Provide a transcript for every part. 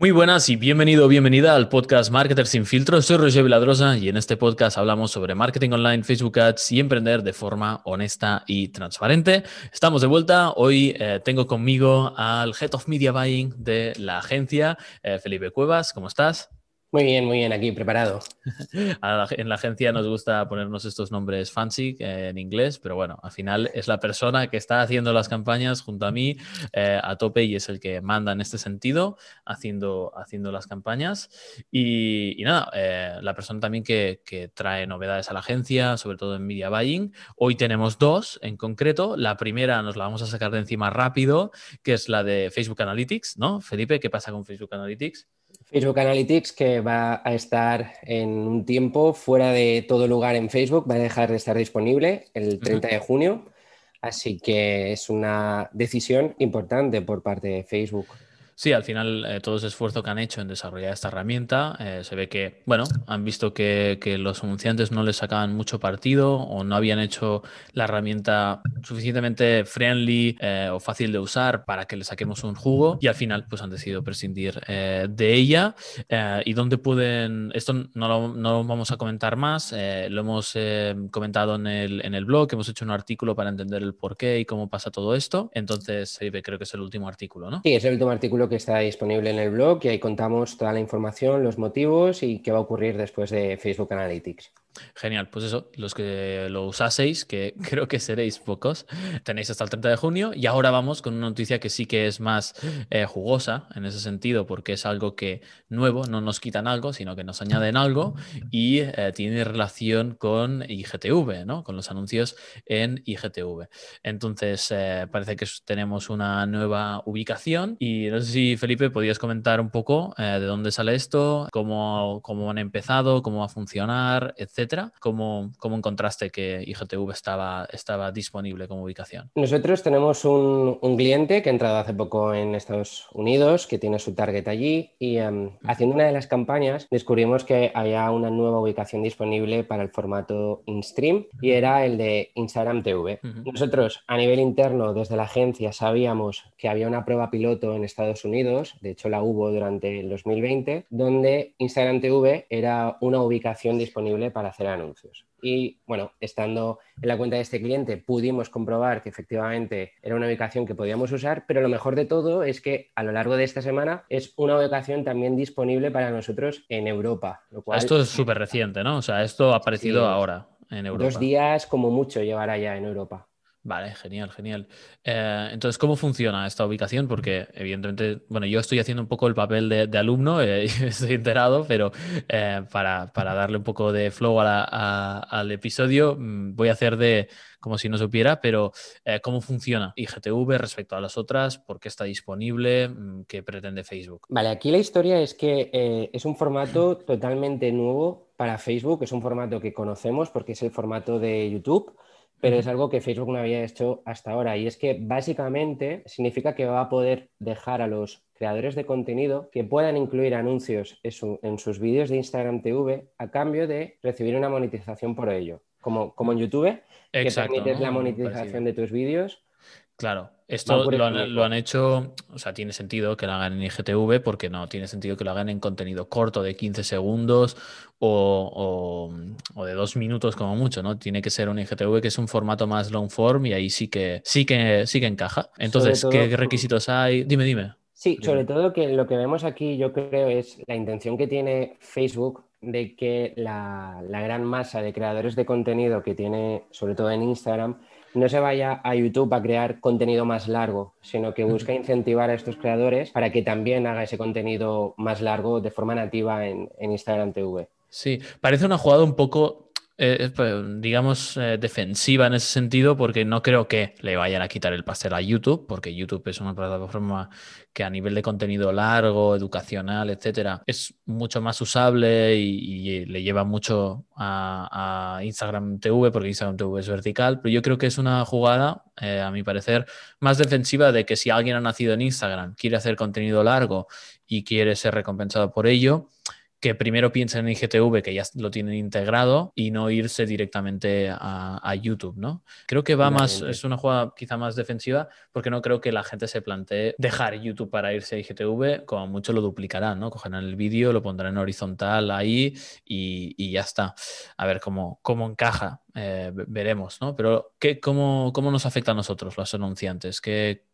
Muy buenas y bienvenido o bienvenida al podcast Marketer sin filtro. Soy Roger Viladrosa y en este podcast hablamos sobre marketing online, Facebook Ads y emprender de forma honesta y transparente. Estamos de vuelta. Hoy eh, tengo conmigo al Head of Media Buying de la agencia, eh, Felipe Cuevas. ¿Cómo estás? Muy bien, muy bien, aquí preparado. en la agencia nos gusta ponernos estos nombres fancy eh, en inglés, pero bueno, al final es la persona que está haciendo las campañas junto a mí eh, a tope y es el que manda en este sentido, haciendo, haciendo las campañas. Y, nada, eh, la persona también que, que, trae novedades a la agencia, sobre todo en media buying. Hoy tenemos dos en concreto. La primera nos la vamos a sacar de encima rápido, que es la de Facebook Analytics, ¿no? Felipe, ¿qué pasa con Facebook Analytics? Facebook Analytics que va a estar en un tiempo fuera de todo lugar en Facebook, va a dejar de estar disponible el 30 de junio, así que es una decisión importante por parte de Facebook. Sí, al final eh, todo ese esfuerzo que han hecho en desarrollar esta herramienta, eh, se ve que, bueno, han visto que, los anunciantes no les sacaban mucho partido o no habían hecho la herramienta suficientemente friendly eh, o fácil de usar para que le saquemos un jugo y al final pues han decidido prescindir de ella. ¿Y dónde pueden? Esto no lo, vamos a comentar más, lo hemos comentado en el, en el blog, hemos hecho un artículo para entender el por qué y cómo pasa todo esto. Entonces, creo que es el último artículo, ¿no? Sí, es el último artículo que está disponible en el blog y ahí contamos toda la información, los motivos y qué va a ocurrir después de Facebook Analytics. Genial, pues eso, los que lo usaseis, que creo que seréis pocos, tenéis hasta el 30 de junio y ahora vamos con una noticia que sí que es más eh, jugosa en ese sentido, porque es algo que nuevo, no nos quitan algo, sino que nos añaden algo y eh, tiene relación con IGTV, ¿no? con los anuncios en IGTV. Entonces, eh, parece que tenemos una nueva ubicación y no sé si Felipe podías comentar un poco de dónde sale esto, cómo, cómo han empezado, cómo va a funcionar, etc etcétera. ¿Cómo, encontraste que IGTV estaba, estaba disponible como ubicación? Nosotros tenemos un, cliente que ha entrado hace poco en Estados Unidos, que tiene su target allí, y em, haciendo una de las campañas descubrimos que había una nueva ubicación disponible para el formato InStream y era el de Instagram TV. Nosotros a nivel interno, desde la agencia, sabíamos que había una prueba piloto en Estados Unidos, de hecho la hubo durante el 2020, donde Instagram TV era una ubicación disponible para hacer anuncios. Y bueno, estando en la cuenta de este cliente pudimos comprobar que efectivamente era una ubicación que podíamos usar, pero lo mejor de todo es que a lo largo de esta semana es una ubicación también disponible para nosotros en Europa. esto es súper reciente, ¿no? O sea, esto ha aparecido ahora en Europa. Dos días como mucho llevará ya en Europa. Vale, genial, genial. Eh, entonces, ¿cómo funciona esta ubicación? Porque evidentemente, bueno, yo estoy haciendo un poco el papel de, alumno, eh, estoy enterado, pero eh, para, darle un poco de flow al episodio, mm, voy a hacer de como si no supiera, pero ¿cómo funciona IGTV respecto a las otras? ¿Por qué está disponible? Mm, ¿Qué pretende Facebook? Vale, aquí la historia es que es un formato totalmente nuevo para Facebook, es un formato que conocemos porque es el formato de YouTube pero es algo que Facebook no había hecho hasta ahora. Y es que básicamente significa que va a poder dejar a los creadores de contenido que puedan incluir anuncios en, sus vídeos de Instagram TV a cambio de recibir una monetización por ello. Como, como en YouTube, que permites la monetización de tus vídeos Claro, esto lo han, hecho, o sea, tiene sentido que lo hagan en IGTV porque no tiene sentido que lo hagan en contenido corto de 15 segundos o, de dos minutos como mucho, ¿no? Tiene que ser un IGTV que es un formato más long form y ahí sí que sí que sí que encaja. Entonces, ¿qué requisitos hay? Dime, dime. Sí, sobre todo que lo que vemos aquí yo creo es la intención que tiene Facebook de que la, la gran masa de creadores de contenido que tiene, sobre todo en Instagram, no se vaya a YouTube a crear contenido más largo, sino que busca incentivar a estos creadores para que también haga ese contenido más largo de forma nativa en, en Instagram TV. Sí, parece una jugada un poco eh, pues, digamos, eh, defensiva en ese sentido, porque no creo que le vayan a quitar el pastel a YouTube, porque YouTube es una plataforma que a nivel de contenido largo, educacional, etcétera, es mucho más usable y, le lleva mucho a, Instagram TV, porque Instagram TV es vertical, pero yo creo que es una jugada, eh, a mi parecer, más defensiva de que si alguien ha nacido en Instagram, quiere hacer contenido largo y quiere ser recompensado por ello, que primero piensen en IGTV, que ya lo tienen integrado, y no irse directamente a, YouTube, ¿no? Creo que va más, es una jugada quizá más defensiva, porque no creo que la gente se plantee dejar YouTube para irse a IGTV, como mucho lo duplicarán, ¿no? Cogerán el vídeo, lo pondrán en horizontal ahí y, ya está. A ver cómo, cómo encaja, eh, veremos, ¿no? Pero ¿qué, cómo, ¿cómo nos afecta a nosotros, los anunciantes? ¿Qué,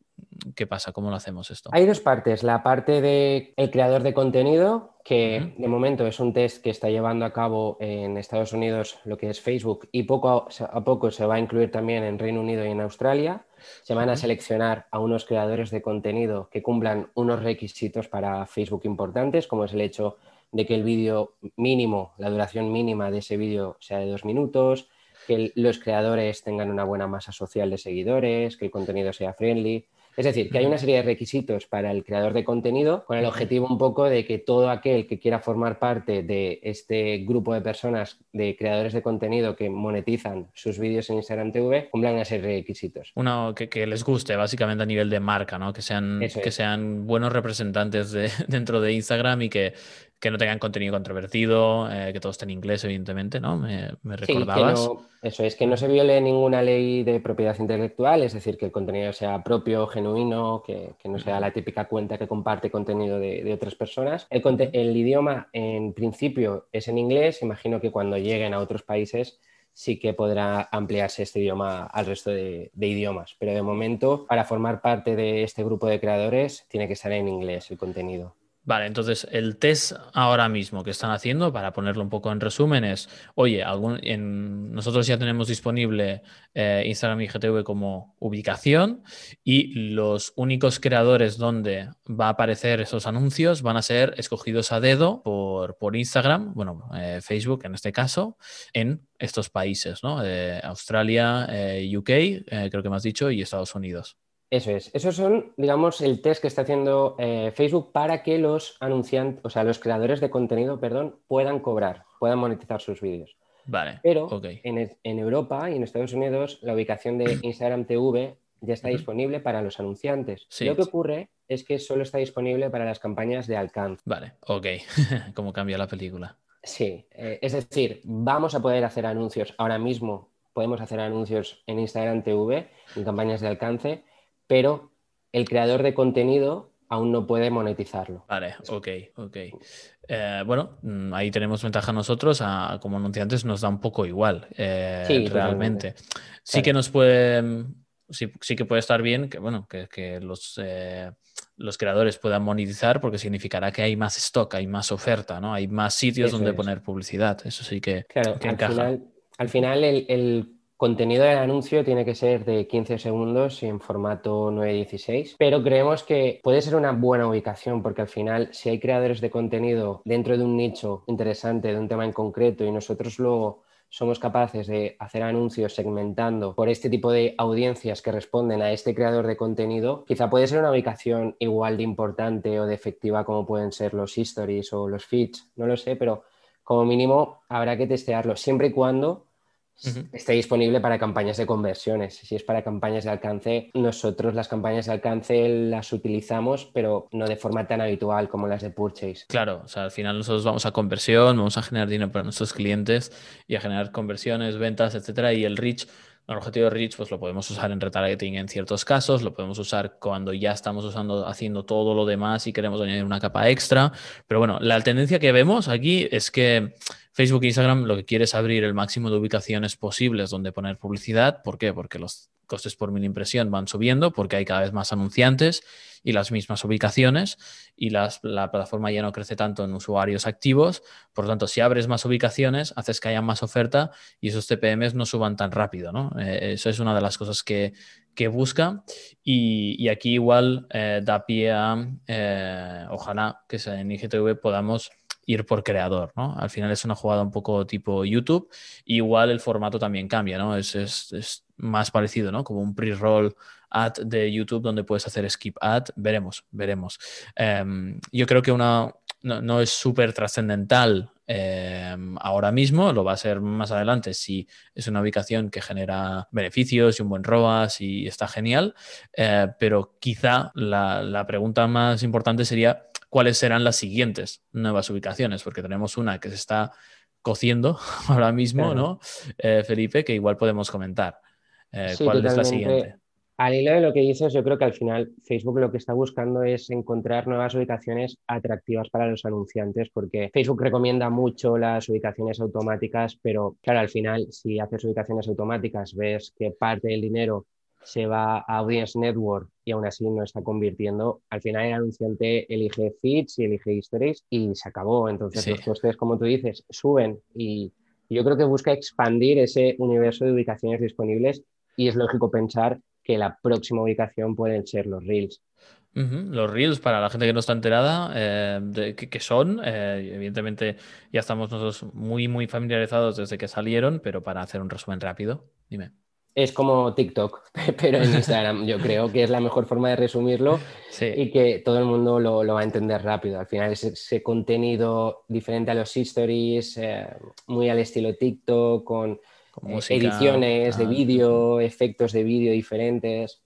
¿Qué pasa? ¿Cómo lo hacemos esto? Hay dos partes. La parte del el creador de contenido, que de momento es un test que está llevando a cabo en Estados Unidos lo que es Facebook y poco a, poco se va a incluir también en Reino Unido y en Australia. Se van a seleccionar a unos creadores de contenido que cumplan unos requisitos para Facebook importantes, como es el hecho de que el vídeo mínimo, la duración mínima de ese vídeo sea de dos minutos, que los creadores tengan una buena masa social de seguidores, que el contenido sea friendly. Es decir, que hay una serie de requisitos para el creador de contenido con el objetivo un poco de que todo aquel que quiera formar parte de este grupo de personas, de creadores de contenido que monetizan sus vídeos en Instagram TV, cumplan una serie de requisitos. Uno que, les guste, básicamente a nivel de marca, ¿no? Que sean, que sean buenos representantes de, dentro de Instagram y que, que no tengan contenido controvertido, eh, que todo esté en inglés, evidentemente, ¿no? Me, recordabas. eso es, que no se viole ninguna ley de propiedad intelectual, es decir, que el contenido sea propio, genuino, que, no sea la típica cuenta que comparte contenido de, otras personas. El, idioma, en principio, es en inglés. Imagino que cuando lleguen a otros países sí que podrá ampliarse este idioma al resto de, de, idiomas. Pero de momento, para formar parte de este grupo de creadores, tiene que estar en inglés el contenido. Vale, entonces el test ahora mismo que están haciendo, para ponerlo un poco en resumen, es, oye, algún, en, nosotros ya tenemos disponible eh, Instagram IGTV como ubicación y los únicos creadores donde va a aparecer esos anuncios van a ser escogidos a dedo por, por Instagram, bueno, eh, Facebook en este caso, en estos países, ¿no? Australia, eh, UK, creo que me has dicho, y Estados Unidos. Eso es. Esos son, digamos, el test que está haciendo eh, Facebook para que los anunciantes, o sea, los creadores de contenido, perdón, puedan cobrar, puedan monetizar sus vídeos. Vale. Pero en, Europa y en Estados Unidos la ubicación de Instagram TV ya está disponible para los anunciantes. Lo que ocurre es que solo está disponible para las campañas de alcance. Vale, ok. ¿Cómo cambia la película? Sí, eh, es decir, vamos a poder hacer anuncios ahora mismo. Podemos hacer anuncios en Instagram TV, en campañas de alcance, pero el creador de contenido aún no puede monetizarlo. Vale, ok, ok. Eh, bueno, mm, ahí tenemos ventaja nosotros, como anunciantes nos da un poco igual, eh, realmente. Sí que nos puede, sí, que puede estar bien que, bueno, que, los, eh, los creadores puedan monetizar porque significará que hay más stock, hay más oferta, ¿no? Hay más sitios donde poner publicidad. Eso sí que, claro, al Final, al final el Contenido del anuncio tiene que ser de 15 segundos y en formato 916, pero creemos que puede ser una buena ubicación porque al final si hay creadores de contenido dentro de un nicho interesante, de un tema en concreto y nosotros luego somos capaces de hacer anuncios segmentando por este tipo de audiencias que responden a este creador de contenido, quizá puede ser una ubicación igual de importante o de efectiva como pueden ser los stories o los feeds, no lo sé, pero como mínimo habrá que testearlo siempre y cuando esté disponible para campañas de conversiones. Si es para campañas de alcance, nosotros las campañas de alcance las utilizamos, pero no de forma tan habitual como las de purchase. Claro, o sea, al final nosotros vamos a conversión, vamos a generar dinero para nuestros clientes y a generar conversiones, ventas, etcétera, y el reach el objetivo de Reach pues lo podemos usar en retargeting en ciertos casos, lo podemos usar cuando ya estamos usando, haciendo todo lo demás y queremos añadir una capa extra. Pero bueno, la tendencia que vemos aquí es que Facebook e Instagram lo que quiere es abrir el máximo de ubicaciones posibles donde poner publicidad. ¿Por qué? Porque los costes por mil impresión van subiendo porque hay cada vez más anunciantes y las mismas ubicaciones y la plataforma ya no crece tanto en usuarios activos. Por lo tanto, si abres más ubicaciones, haces que haya más oferta y esos TPMs no suban tan rápido. ¿no? Eh, eso es una de las cosas que, busca y, aquí igual eh, da pie a, eh, ojalá que en IGTV podamos ir por creador. Al final es una jugada un poco tipo YouTube. igual el formato también cambia, ¿no? Es, más parecido, ¿no? Como un pre-roll ad de YouTube donde puedes hacer skip ad. Veremos, veremos. Em, yo creo que una no, es súper trascendental em, ahora mismo, lo va a ser más adelante si es una ubicación que genera beneficios y un buen ROAS y está genial, eh, pero quizá la, la pregunta más importante sería cuáles serán las siguientes nuevas ubicaciones, porque tenemos una que se está cociendo ahora mismo, ¿no? Eh, Felipe, que igual podemos comentar. Eh, ¿Cuál es la siguiente? Al hilo de lo que dices, yo creo que al final Facebook lo que está buscando es encontrar nuevas ubicaciones atractivas para los anunciantes, porque Facebook recomienda mucho las ubicaciones automáticas, pero claro, al final, si haces ubicaciones automáticas, ves que parte del dinero se va a Audience Network y aún así no está convirtiendo, al final el anunciante elige feeds y elige histories y se acabó. Entonces los costes, como tú dices, suben y yo creo que busca expandir ese universo de ubicaciones disponibles y es lógico pensar que la próxima ubicación pueden ser los Reels. Los Reels, para la gente que no está enterada, eh, de qué son, eh, evidentemente ya estamos nosotros muy, muy familiarizados desde que salieron, pero para hacer un resumen rápido, dime. Es como TikTok, pero en Instagram. Yo creo que es la mejor forma de resumirlo y que todo el mundo lo, va a entender rápido. Al final es ese contenido diferente a los stories, eh, muy al estilo TikTok, con ediciones de vídeo, efectos de vídeo diferentes.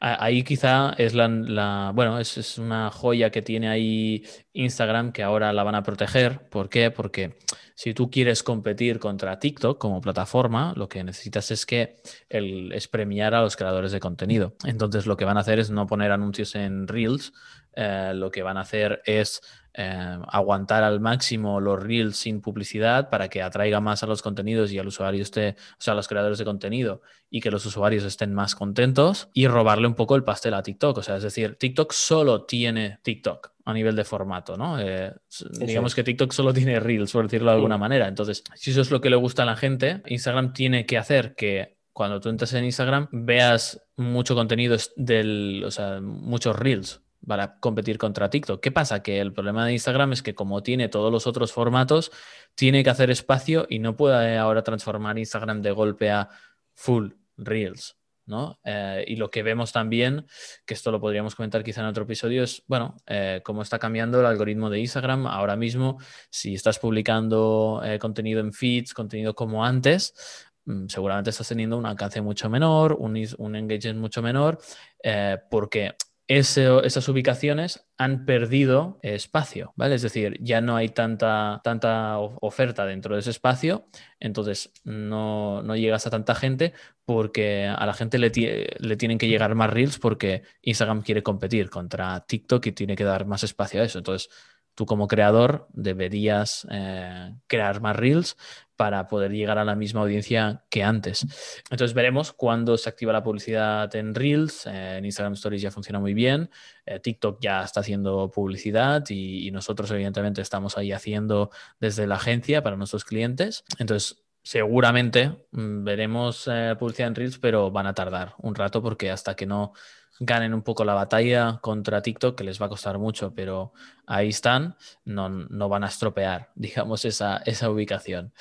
Ahí quizá es la, bueno, es, es, una joya que tiene ahí Instagram que ahora la van a proteger. ¿Por qué? Porque si tú quieres competir contra TikTok como plataforma, lo que necesitas es que el, es premiar a los creadores de contenido. Entonces lo que van a hacer es no poner anuncios en Reels, eh, lo que van a hacer es eh, aguantar al máximo los reels sin publicidad para que atraiga más a los contenidos y al usuario esté, o sea, a los creadores de contenido y que los usuarios estén más contentos y robarle un poco el pastel a TikTok. O sea, es decir, TikTok solo tiene TikTok a nivel de formato, ¿no? Eh, digamos que TikTok solo tiene reels, por decirlo de alguna manera. Entonces, si eso es lo que le gusta a la gente, Instagram tiene que hacer que cuando tú entres en Instagram veas mucho contenido del, o sea, muchos reels para competir contra TikTok. ¿Qué pasa? Que el problema de Instagram es que como tiene todos los otros formatos, tiene que hacer espacio y no puede ahora transformar Instagram de golpe a full Reels. ¿no? Eh, y lo que vemos también, que esto lo podríamos comentar quizá en otro episodio, es, bueno, eh, cómo está cambiando el algoritmo de Instagram. Ahora mismo, si estás publicando eh, contenido en feeds, contenido como antes, mm, seguramente estás teniendo un alcance mucho menor, un, un engagement mucho menor, porque esas ubicaciones han perdido espacio, ¿vale? Es decir, ya no hay tanta, tanta oferta dentro de ese espacio, entonces no, llegas a tanta gente porque a la gente le, le, tienen que llegar más reels porque Instagram quiere competir contra TikTok y tiene que dar más espacio a eso. Entonces, tú como creador deberías eh, crear más reels para poder llegar a la misma audiencia que antes. Entonces veremos cuándo se activa la publicidad en reels. Eh, en Instagram Stories ya funciona muy bien. Eh, TikTok ya está haciendo publicidad y, nosotros evidentemente estamos ahí haciendo desde la agencia para nuestros clientes. Entonces seguramente mm, veremos publicidad en reels, pero van a tardar un rato porque hasta que no ganen un poco la batalla contra TikTok, que les va a costar mucho, pero ahí están, no, no van a estropear, digamos, esa, esa ubicación.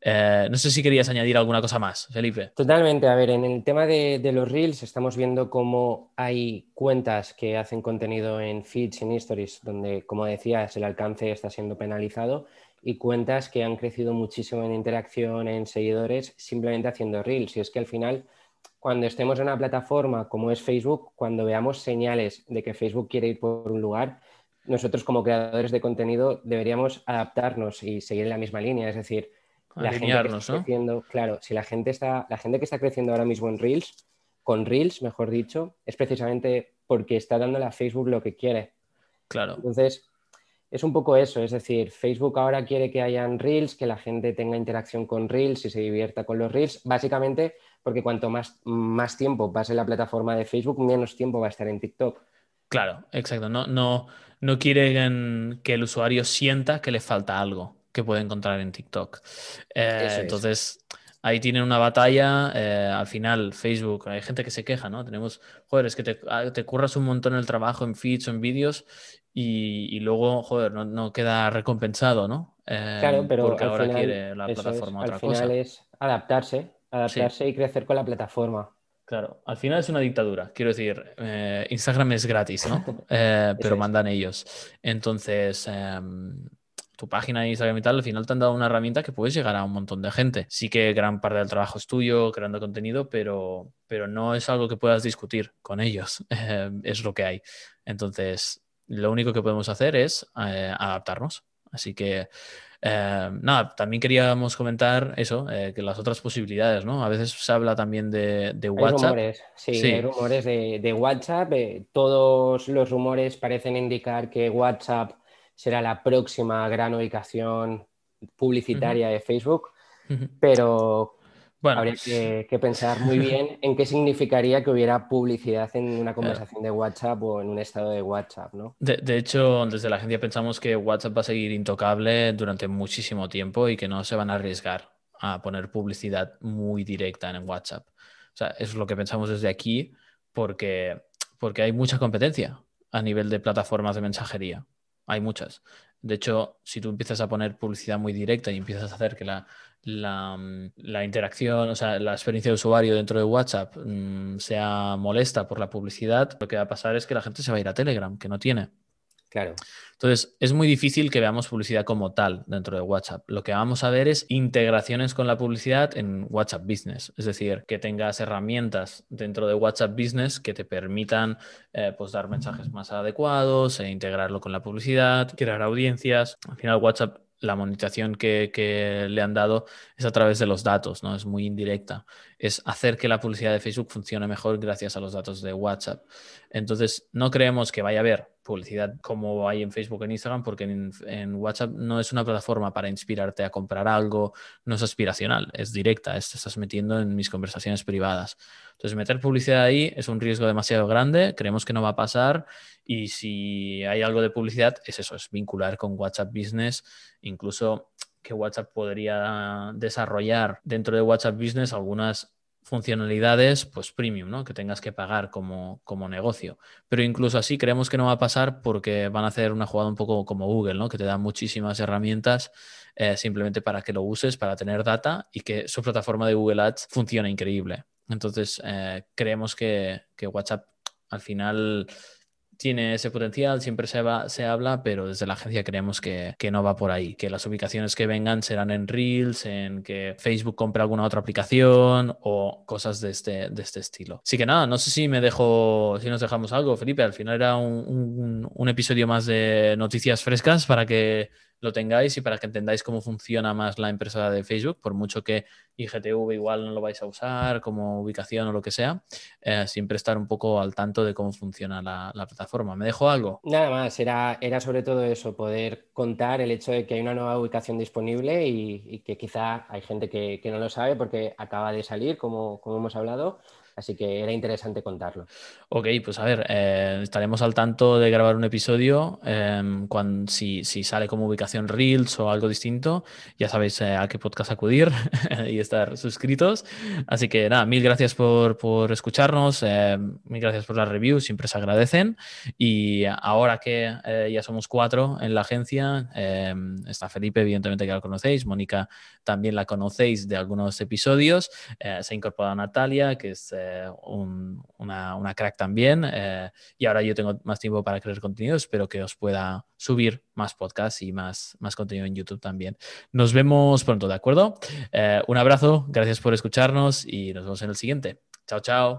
Eh, no sé si querías añadir alguna cosa más, Felipe. Totalmente, a ver, en el tema de, los reels estamos viendo cómo hay cuentas que hacen contenido en feeds, en stories, donde, como decías, el alcance está siendo penalizado y cuentas que han crecido muchísimo en interacción, en seguidores, simplemente haciendo reels. Y es que al final cuando estemos en una plataforma como es Facebook, cuando veamos señales de que Facebook quiere ir por un lugar, nosotros como creadores de contenido deberíamos adaptarnos y seguir en la misma línea. Es decir, la gente que está creciendo, claro, si la gente está, la gente que está creciendo ahora mismo en Reels, con Reels, mejor dicho, es precisamente porque está dándole a Facebook lo que quiere. Claro. Entonces, es un poco eso, es decir, Facebook ahora quiere que hayan Reels, que la gente tenga interacción con Reels y se divierta con los Reels, básicamente porque cuanto más, más tiempo pase en la plataforma de Facebook, menos tiempo va a estar en TikTok. Claro, exacto. No, no, no quieren que el usuario sienta que le falta algo que puede encontrar en TikTok. Eh, entonces, ahí tienen una batalla. Eh, al final, Facebook, hay gente que se queja, ¿no? Tenemos, joder, es que te, ah, te curras un montón el trabajo en feeds o en vídeos y, luego, joder, no, queda recompensado, ¿no? claro, pero porque ahora quiere la plataforma otra al final es adaptarse, adaptarse y crecer con la plataforma. Claro, al final es una dictadura. Quiero decir, eh, Instagram es gratis, ¿no? Eh, pero mandan ellos. Entonces, em, tu página de Instagram y tal, al final te han dado una herramienta que puedes llegar a un montón de gente. Sí que gran parte del trabajo es tuyo, creando contenido, pero, pero no es algo que puedas discutir con ellos. es lo que hay. Entonces, lo único que podemos hacer es eh, adaptarnos. Así que, eh, nada, también queríamos comentar eso, eh, que las otras posibilidades, ¿no? A veces se habla también de, WhatsApp. rumores, sí, hay rumores de, WhatsApp. todos los rumores parecen indicar que WhatsApp será la próxima gran ubicación publicitaria de Facebook, pero bueno, Habría que, pensar muy bien en qué significaría que hubiera publicidad en una conversación de WhatsApp o en un estado de WhatsApp, ¿no? De, hecho, desde la agencia pensamos que WhatsApp va a seguir intocable durante muchísimo tiempo y que no se van a arriesgar a poner publicidad muy directa en WhatsApp. O sea, eso es lo que pensamos desde aquí porque, porque hay mucha competencia a nivel de plataformas de mensajería. Hay muchas. De hecho, si tú empiezas a poner publicidad muy directa y empiezas a hacer que la, Mm, la, interacción, o sea, la experiencia de usuario dentro de WhatsApp mm, sea molesta por la publicidad, lo que va a pasar es que la gente se va a ir a Telegram, que no tiene. Claro. Entonces, es muy difícil que veamos publicidad como tal dentro de WhatsApp. Lo que vamos a ver es integraciones con la publicidad en WhatsApp Business. Es decir, que tengas herramientas dentro de WhatsApp Business que te permitan eh, pues dar mensajes más adecuados e integrarlo con la publicidad, crear audiencias. Al final, WhatsApp la monetización que, le han dado es a través de los datos, ¿no? Es muy indirecta. Es hacer que la publicidad de Facebook funcione mejor gracias a los datos de WhatsApp. Entonces, no creemos que vaya a haber publicidad como hay en Facebook en Instagram, porque en, WhatsApp no es una plataforma para inspirarte a comprar algo, no es aspiracional, es directa, te estás metiendo en mis conversaciones privadas. Entonces, meter publicidad ahí es un riesgo demasiado grande, creemos que no va a pasar y si hay algo de publicidad, es eso, es vincular con WhatsApp Business, incluso que WhatsApp podría desarrollar dentro de WhatsApp Business algunas funcionalidades pues premium, ¿no? Que tengas que pagar como, como, negocio. Pero incluso así creemos que no va a pasar porque van a hacer una jugada un poco como Google, ¿no? Que te da muchísimas herramientas eh, simplemente para que lo uses, para tener data y que su plataforma de Google Ads funcione increíble. Entonces, eh, creemos que, que WhatsApp al final tiene ese potencial, siempre se, va, se habla, pero desde la agencia creemos que, no va por ahí, que las ubicaciones que vengan serán en Reels, en que Facebook compre alguna otra aplicación o cosas de este, de este estilo. Así que nada, no sé si me dejo, si nos dejamos algo, Felipe, al final era un episodio más de noticias frescas para que lo tengáis y para que entendáis cómo funciona más la empresa de Facebook, por mucho que IGTV igual no lo vais a usar como ubicación o lo que sea, eh, siempre estar un poco al tanto de cómo funciona la, plataforma. ¿Me dejo algo? Nada más, era, era sobre todo eso, poder contar el hecho de que hay una nueva ubicación disponible y, que quizá hay gente que, no lo sabe porque acaba de salir, como, como hemos hablado Así que era interesante contarlo. Ok, pues a ver, eh, estaremos al tanto de grabar un episodio em, cuando, si, sale como ubicación Reels o algo distinto. Ya sabéis eh, a qué podcast acudir y estar suscritos. Así que nada, mil gracias por, escucharnos, em, mil gracias por las reviews, siempre se agradecen. Y ahora que eh, ya somos cuatro en la agencia, em, está Felipe, evidentemente que la conocéis, Mónica también la conocéis de algunos episodios, se ha incorporado Natalia, que es eh, una, crack también. Eh, y ahora yo tengo más tiempo para crear contenido. Espero que os pueda subir más podcasts y más, más contenido en YouTube también. Nos vemos pronto, ¿de acuerdo? Eh, un abrazo, gracias por escucharnos y nos vemos en el siguiente. Chao, chao.